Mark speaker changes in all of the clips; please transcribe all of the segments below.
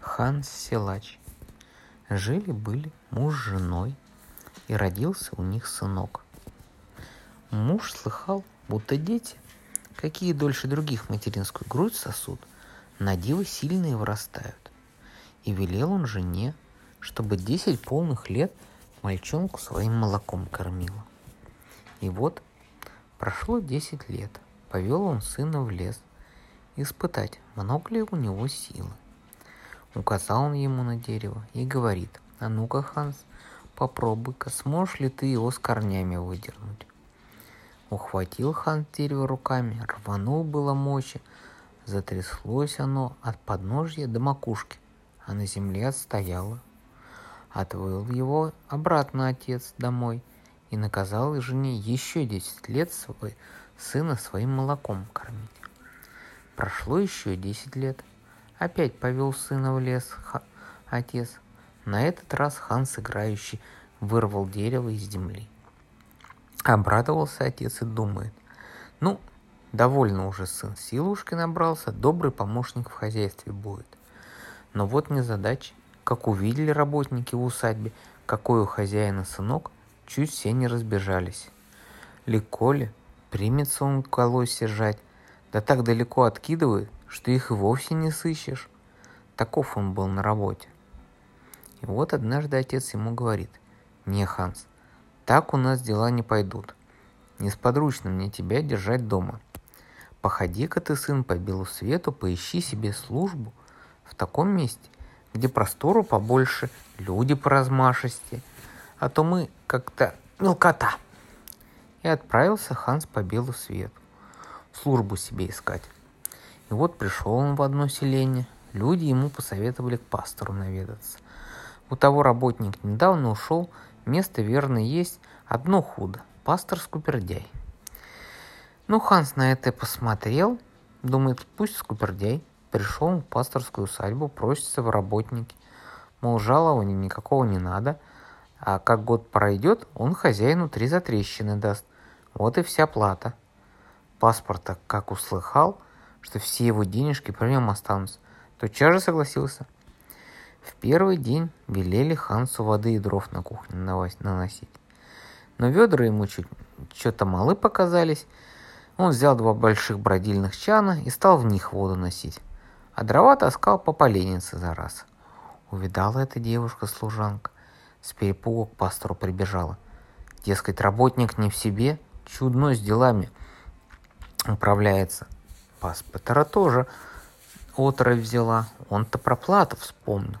Speaker 1: Ханс Силач. Жили-были муж с женой, и родился у них сынок. Муж слыхал, будто дети, какие дольше других материнскую грудь сосут, на диво сильные вырастают. И велел он жене, чтобы десять полных лет мальчонку своим молоком кормила. И вот прошло десять лет, повел он сына в лес, испытать, много ли у него силы. Указал он ему на дерево и говорит, а ну-ка, Ханс, попробуй-ка, сможешь ли ты его с корнями выдернуть? Ухватил Ханс дерево руками, рванул было мощи, затряслось оно от подножья до макушки, а на земле отстояло. Отвел его обратно отец домой и наказал жене еще десять лет свой, сына своим молоком кормить. Прошло еще десять лет. Опять повел сына в лес ха- отец. На этот раз Ханс, играющий, вырвал дерево из земли. Обрадовался отец и думает, ну, довольно уже сын силушки набрался, добрый помощник в хозяйстве будет. Но вот незадача. Как увидели работники в усадьбе, какой у хозяина сынок, чуть все не разбежались. Легко ли? Примется он колось сжать, да так далеко откидывает, что их и вовсе не сыщешь. Таков он был на работе. И вот однажды отец ему говорит, «Не, Ханс, так у нас дела не пойдут. Несподручно мне тебя держать дома. Походи-ка ты, сын, по белу свету, поищи себе службу в таком месте, где простору побольше, люди поразмашисте, а то мы как-то мелкота». И отправился Ханс по белу свету службу себе искать. И вот пришел он в одно селение. Люди ему посоветовали к пастору наведаться. У того работник недавно ушел, место верно есть, одно худо. Пастор скупердяй. Ну, Ханс на это посмотрел, думает, пусть скупердяй. Пришел в пасторскую усадьбу, просится в работники. Мол, жалования никакого не надо, а как год пройдет, он хозяину три затрещины даст. Вот и вся плата – паспорта, как услыхал, что все его денежки при нем останутся, тотчас же согласился. В первый день велели Хансу воды и дров на кухне наносить. Но ведра ему чуть что-то малы показались. Он взял два больших бродильных чана и стал в них воду носить. А дрова таскал по поленнице за раз. Увидала эта девушка-служанка. С перепугу к пастору прибежала. Дескать, работник не в себе, чудно с делами – управляется. Паспортера тоже отрыв взяла. Он-то про плату вспомнил.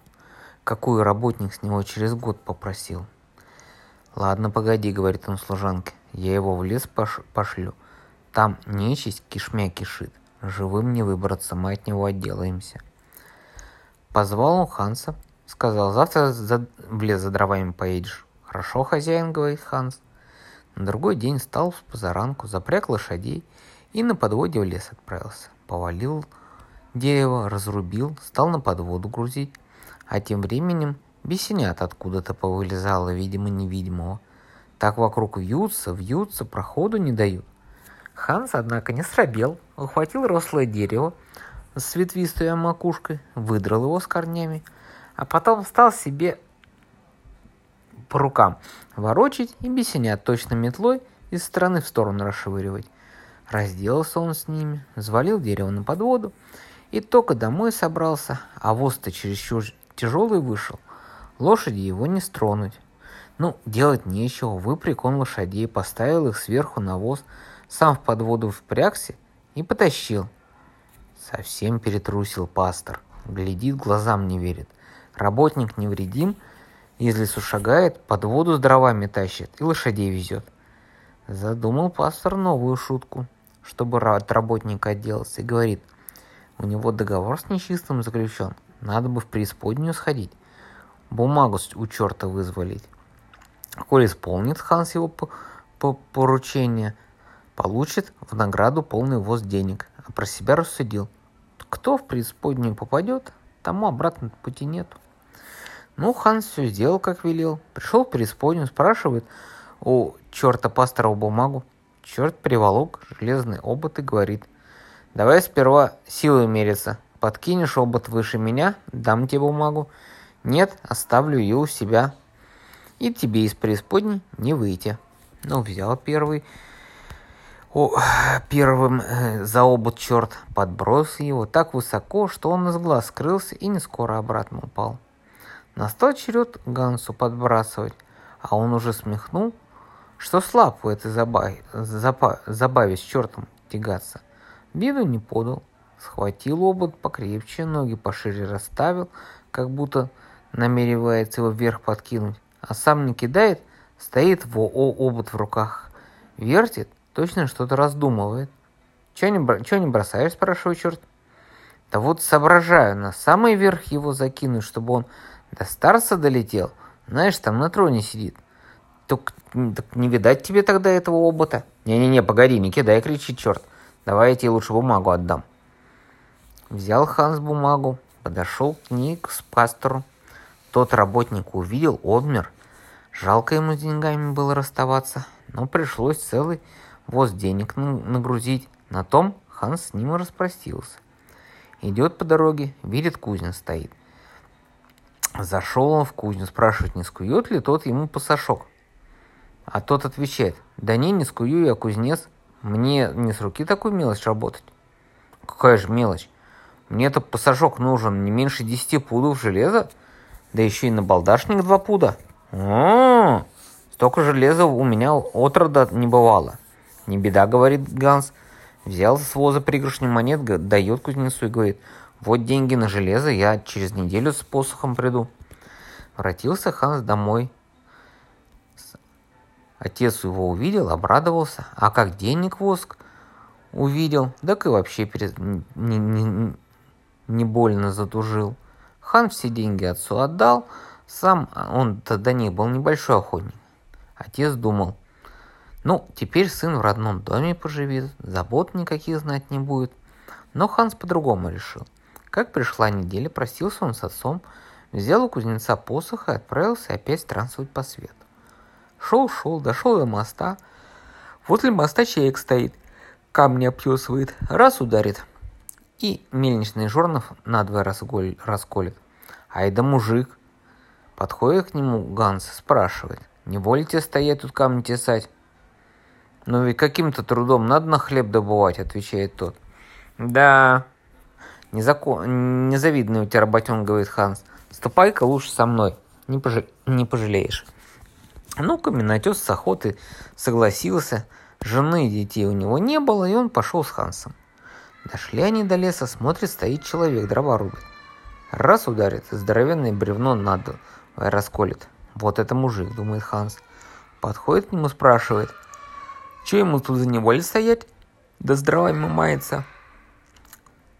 Speaker 1: Какую работник с него через год попросил. Ладно, погоди, говорит он служанке. Я его в лес пош- пошлю. Там нечисть кишмя кишит. Живым не выбраться, мы от него отделаемся. Позвал он Ханса, сказал, завтра за... в лес за дровами поедешь. Хорошо, хозяин, говорит Ханс. На другой день встал в позаранку, запряг лошадей и на подводе в лес отправился. Повалил дерево, разрубил, стал на подводу грузить. А тем временем бесенят откуда-то повылезало, видимо, невидимого. Так вокруг вьются, вьются, проходу не дают. Ханс, однако, не срабел, ухватил рослое дерево с ветвистой макушкой, выдрал его с корнями, а потом стал себе по рукам ворочить и бесенят точно метлой из стороны в сторону расшвыривать. Разделался он с ними, завалил дерево на подводу и только домой собрался, а воз-то чересчур тяжелый вышел. Лошади его не стронуть. Ну, делать нечего, выпряг он лошадей, поставил их сверху на воз, сам в подводу впрягся и потащил. Совсем перетрусил пастор. Глядит, глазам не верит. Работник невредим, из лесу шагает, под воду с дровами тащит и лошадей везет. Задумал пастор новую шутку – чтобы от работника отделаться, и говорит, у него договор с нечистым заключен, надо бы в преисподнюю сходить, бумагу у черта вызволить. Коль исполнит Ханс его по по поручение, получит в награду полный воз денег, а про себя рассудил. Кто в преисподнюю попадет, тому обратно пути нету. Ну, Ханс все сделал, как велел. Пришел в преисподнюю, спрашивает у черта пастора бумагу. Черт приволок железный обод и говорит, давай сперва силой мериться, Подкинешь обод выше меня, дам тебе бумагу. Нет, оставлю ее у себя. И тебе из преисподней не выйти. Ну, взял первый о, первым э, за обод черт, подбросил его так высоко, что он из глаз скрылся и не скоро обратно упал. Настал черед Гансу подбрасывать, а он уже смехнул, что слаб в этой забаве, забаве с чертом тягаться. Виду не подал, схватил обод покрепче, ноги пошире расставил, как будто намеревается его вверх подкинуть, а сам не кидает, стоит в обод в руках, вертит, точно что-то раздумывает. Чего не, чё не бросаешь, спрашиваю черт. Да вот соображаю, на самый верх его закинуть, чтобы он до старца долетел. Знаешь, там на троне сидит. Так, так не видать тебе тогда этого обота. Не-не-не, погоди, не кидай, кричит черт. Давай я тебе лучше бумагу отдам. Взял Ханс бумагу, подошел к ней к пастору. Тот работник увидел, обмер. Жалко ему с деньгами было расставаться, но пришлось целый воз денег нагрузить. На том Ханс с ним распростился. Идет по дороге, видит, кузин стоит. Зашел он в кузню, спрашивает, не скует ли тот ему пасашок. А тот отвечает, да не, не скую я, кузнец. Мне не с руки такую мелочь работать. Какая же мелочь? Мне-то пассажок нужен не меньше 10 пудов железа, да еще и на балдашник 2 пуда. О, столько железа у меня отрода не бывало. Не беда, говорит Ганс. Взял с воза пригоршню монет, дает кузнецу и говорит, вот деньги на железо, я через неделю с посохом приду. Вратился Ханс домой. Отец его увидел, обрадовался, а как денег воск увидел, так и вообще перед... не, не, не больно затужил. Хан все деньги отцу отдал, сам он до них был небольшой охотник. Отец думал, ну, теперь сын в родном доме поживет, забот никаких знать не будет. Но Ханс по-другому решил. Как пришла неделя, простился он с отцом, взял у кузнеца посох и отправился опять странствовать по свету. Шел-шел, дошел до моста. Возле моста человек стоит, камни обтесывает, раз ударит, и мельничный жорнов надвое расколет. Ай да мужик. Подходит к нему Ганс, спрашивает, не волите стоять тут камни тесать? Ну ведь каким-то трудом надо на хлеб добывать, отвечает тот. Да, незакон... незавидный у тебя работен, говорит Ханс. Ступай-ка лучше со мной, не, пож... не пожалеешь. Ну, каменотес с охоты согласился. Жены и детей у него не было, и он пошел с Хансом. Дошли они до леса, смотрит, стоит человек, дрова рубит. Раз ударит, здоровенное бревно надо расколет. Вот это мужик, думает Ханс. Подходит к нему, спрашивает, что ему тут за неволе стоять? Да с дровами мается.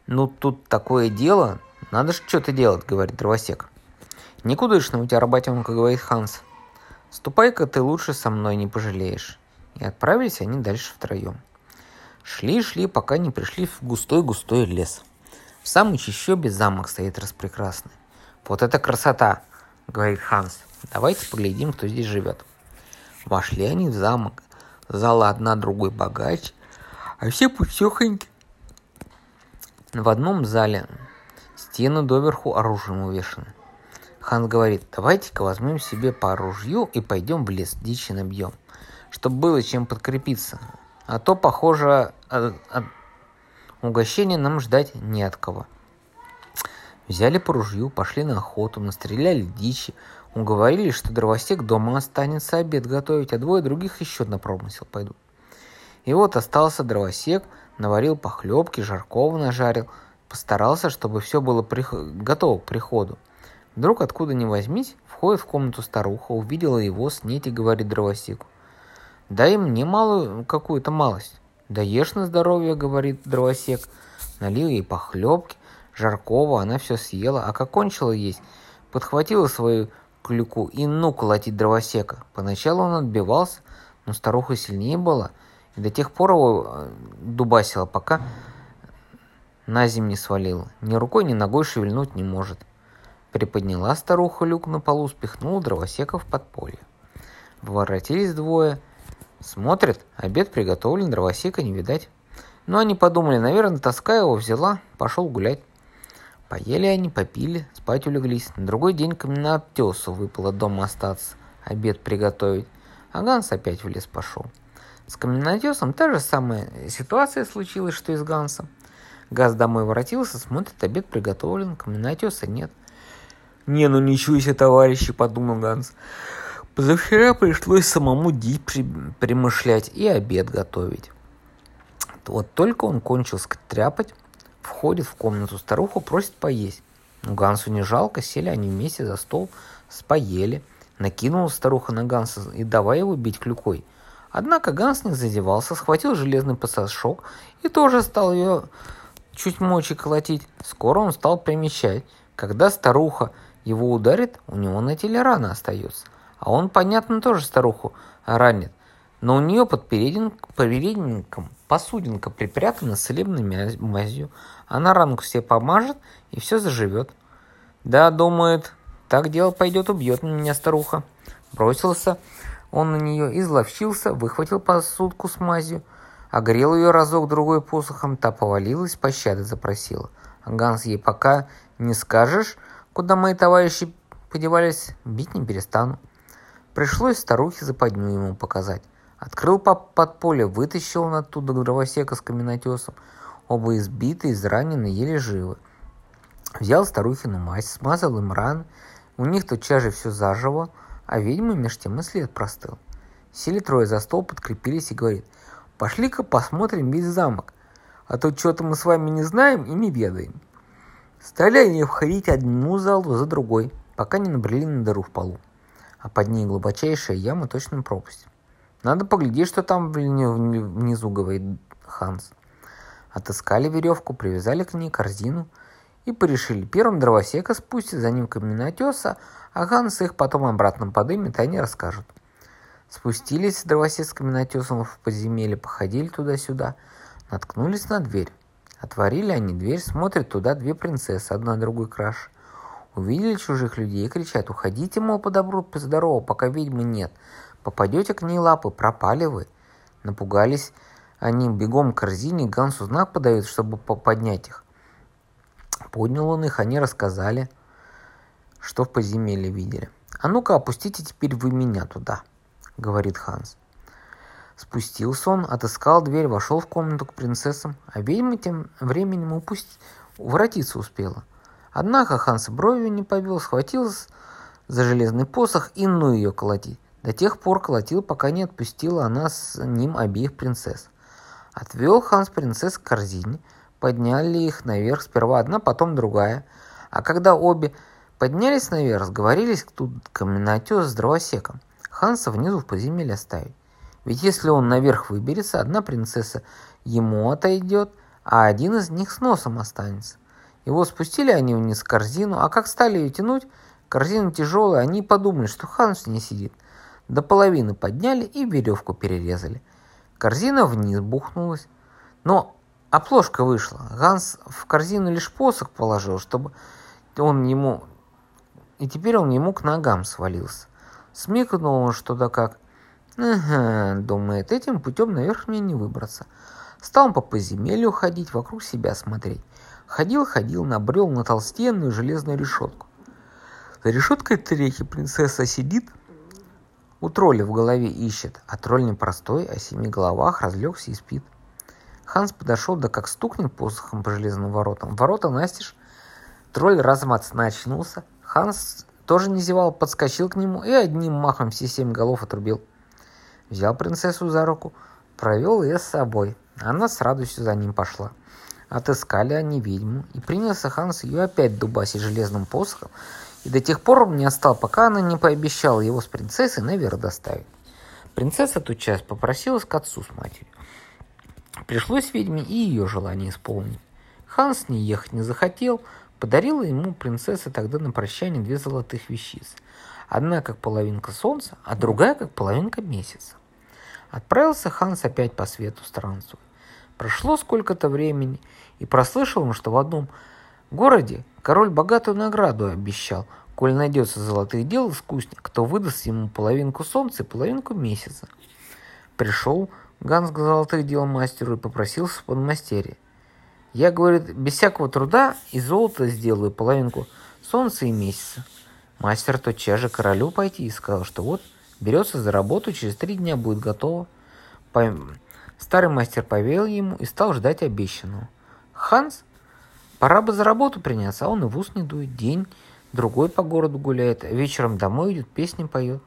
Speaker 1: Ну, тут такое дело, надо же что-то делать, говорит дровосек. Никудышно у тебя работенка, говорит Ханс. Ступай-ка ты лучше со мной не пожалеешь. И отправились они дальше втроем. Шли-шли, пока не пришли в густой-густой лес. В самой чащобе замок стоит распрекрасный. Вот это красота, говорит Ханс. Давайте поглядим, кто здесь живет. Вошли они в замок. Зала одна другой богаче, а все путехоньки. В одном зале стены доверху оружием увешаны. Хан говорит, давайте-ка возьмем себе по ружью и пойдем в лес, дичи набьем, чтобы было чем подкрепиться. А то, похоже, от, от угощения нам ждать не от кого. Взяли по ружью, пошли на охоту, настреляли дичи, уговорили, что дровосек дома останется обед готовить, а двое других еще на промысел пойдут. И вот остался дровосек, наварил похлебки, жаркого нажарил, постарался, чтобы все было прих... готово к приходу. Вдруг, откуда ни возьмись, входит в комнату старуха, увидела его, снеть и говорит дровосеку. Дай мне малую какую-то малость. Да ешь на здоровье, говорит дровосек. Налил ей похлебки, жаркого, она все съела, а как кончила есть, подхватила свою клюку и ну колотить дровосека. Поначалу он отбивался, но старуха сильнее была, и до тех пор его э, дубасила, пока на землю не свалила. Ни рукой, ни ногой шевельнуть не может. Приподняла старуха люк на полу, спихнула дровосека в подполье. Воротились двое, Смотрят, обед приготовлен, дровосека не видать. Но они подумали, наверное, тоска его взяла, пошел гулять. Поели они, попили, спать улеглись. На другой день каменотесу выпало дома остаться, обед приготовить. А Ганс опять в лес пошел. С каменотесом та же самая ситуация случилась, что и с Гансом. Газ домой воротился, смотрит, обед приготовлен, каменотеса нет. «Не, ну ничего себе, товарищи», — подумал Ганс. Позавчера пришлось самому дичь при, примышлять и обед готовить. Вот только он кончил стряпать, входит в комнату старуху, просит поесть. Ну, Гансу не жалко, сели они вместе за стол, споели. Накинула старуха на Ганса и давай его бить клюкой. Однако Ганс не задевался, схватил железный пассажок и тоже стал ее чуть мочи колотить. Скоро он стал примещать. Когда старуха его ударит, у него на теле рана остается. А он, понятно, тоже старуху ранит. Но у нее под передником посудинка припрятана целебной мазью. Она ранку себе помажет, и все заживет. Да, думает, так дело пойдет, убьет меня старуха. Бросился он на нее, изловчился, выхватил посудку с мазью, огрел ее разок-другой посохом, та повалилась, пощады запросила. Ганс ей пока не скажешь, куда мои товарищи подевались, бить не перестану. Пришлось старухе западню ему показать. Открыл подполье, вытащил он оттуда дровосека с каменотесом. Оба избиты, изранены, еле живы. Взял старухину мазь, смазал им раны. У них тотчас же все заживо, а ведьмы меж тем и след простыл. Сели трое за стол, подкрепились и говорит, пошли-ка посмотрим весь замок, а то что-то мы с вами не знаем и не ведаем. Стали они входить одну залу за другой, пока не набрели на дыру в полу, а под ней глубочайшая яма точно пропасть. Надо поглядеть, что там внизу, говорит Ханс. Отыскали веревку, привязали к ней корзину и порешили. Первым дровосека спустить, за ним каменотеса, а Ханс их потом обратно подымет, и они расскажут. Спустились дровосек с каменотесом в подземелье, походили туда-сюда, наткнулись на дверь. Отворили они дверь, смотрят туда две принцессы, одна другой краше. Увидели чужих людей и кричат, уходите, мол, по добру, по здорову, пока ведьмы нет. Попадете к ней лапы, пропали вы. Напугались они бегом к корзине, Гансу знак подают, чтобы поднять их. Поднял он их, они рассказали, что в подземелье видели. «А ну-ка, опустите теперь вы меня туда», — говорит Ханс. Спустился он, отыскал дверь, вошел в комнату к принцессам, а ведьма тем временем упустить, воротиться успела. Однако Ханс бровью не повел, схватился за железный посох и ну ее колотить. До тех пор колотил, пока не отпустила она с ним обеих принцесс. Отвел Ханс принцесс к корзине, подняли их наверх, сперва одна, потом другая. А когда обе поднялись наверх, сговорились тут каменотес с дровосеком. Ханса внизу в подземелье оставить. Ведь если он наверх выберется, одна принцесса ему отойдет, а один из них с носом останется. Его спустили они вниз в корзину, а как стали ее тянуть, корзина тяжелая, они подумали, что Ханс не сидит – до половины подняли и веревку перерезали. Корзина вниз бухнулась. Но оплошка вышла. Ганс в корзину лишь посох положил, чтобы он ему... И теперь он ему к ногам свалился. Смекнул он что-то как. Ага, думает, этим путем наверх мне не выбраться. Стал он по подземелью ходить, вокруг себя смотреть. Ходил, ходил, набрел на толстенную железную решетку. За решеткой треки принцесса сидит, у тролля в голове ищет, а тролль не простой, о семи головах разлегся и спит. Ханс подошел, да как стукнет посохом по железным воротам. Ворота настежь. Тролль разом очнулся. Ханс тоже не зевал, подскочил к нему и одним махом все семь голов отрубил. Взял принцессу за руку, провел ее с собой. Она с радостью за ним пошла. Отыскали они ведьму, и принялся Ханс ее опять дубасить железным посохом, и до тех пор он не остал, пока она не пообещала его с принцессой наверх доставить. Принцесса ту часть попросилась к отцу с матерью. Пришлось ведьме и ее желание исполнить. Ханс не ехать не захотел, подарила ему принцесса тогда на прощание две золотых вещицы. Одна как половинка солнца, а другая как половинка месяца. Отправился Ханс опять по свету странствовать. Прошло сколько-то времени, и прослышал он, что в одном городе король богатую награду обещал, коль найдется золотых дел искусник, кто выдаст ему половинку солнца и половинку месяца. Пришел Ганс к золотых дел мастеру и попросился в подмастерье. Я, говорит, без всякого труда и золота сделаю половинку солнца и месяца. Мастер тотчас же королю пойти и сказал, что вот берется за работу, через три дня будет готово. Старый мастер повел ему и стал ждать обещанного. Ханс, пора бы за работу приняться, а он и в ус не дует. День, другой по городу гуляет, а вечером домой идет, песни поет.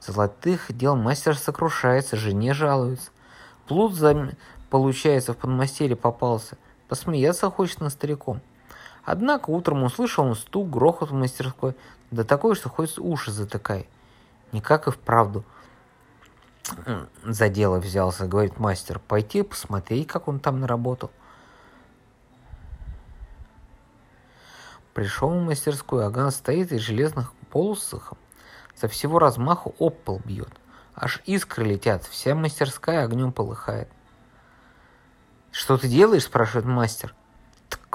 Speaker 1: Золотых дел мастер сокрушается, жене жалуется. Плут за... получается в подмастерье попался. Посмеяться хочет на стариком. Однако утром услышал он стук, грохот в мастерской, да такой, что хоть уши затыкай. Никак и вправду за дело взялся, говорит мастер. Пойти посмотреть, как он там наработал. Пришел в мастерскую, Аган стоит и железных полусахом со всего размаху об бьет. Аж искры летят, вся мастерская огнем полыхает. «Что ты делаешь?» – спрашивает мастер.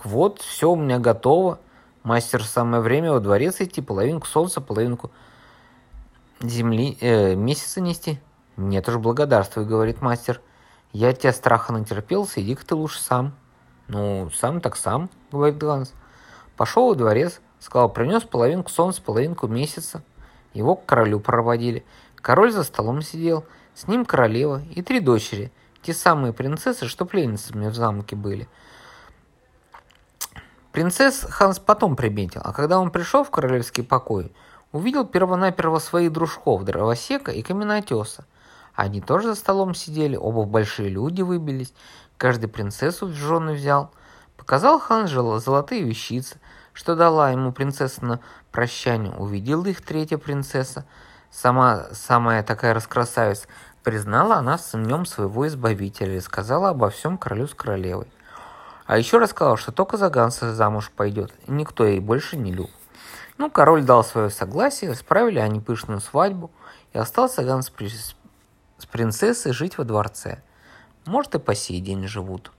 Speaker 1: «Так вот, все у меня готово. Мастер, самое время во дворец идти, половинку солнца, половинку земли, э, месяца нести». «Нет уж, благодарствуй», – говорит мастер. «Я тебя страха натерпелся, иди-ка ты лучше сам». «Ну, сам так сам», – говорит Ганс. Пошел во дворец, сказал, принес половинку солнца, половинку месяца. Его к королю проводили. Король за столом сидел, с ним королева и три дочери – те самые принцессы, что пленницами в замке были. Принцесс Ханс потом приметил, а когда он пришел в королевский покой, увидел первонаперво своих дружков, дровосека и каменотеса. Они тоже за столом сидели, оба большие люди выбились, каждый принцессу в жены взял. Показал хан золотые вещицы, что дала ему принцесса на прощание. Увидела их третья принцесса, сама самая такая раскрасавица, Признала она с нем своего избавителя и сказала обо всем королю с королевой. А еще рассказала, что только за Ганса замуж пойдет, и никто ей больше не любит. Ну, король дал свое согласие, справили они пышную свадьбу, и остался Ганс с принцессой жить во дворце. Может, и по сей день живут.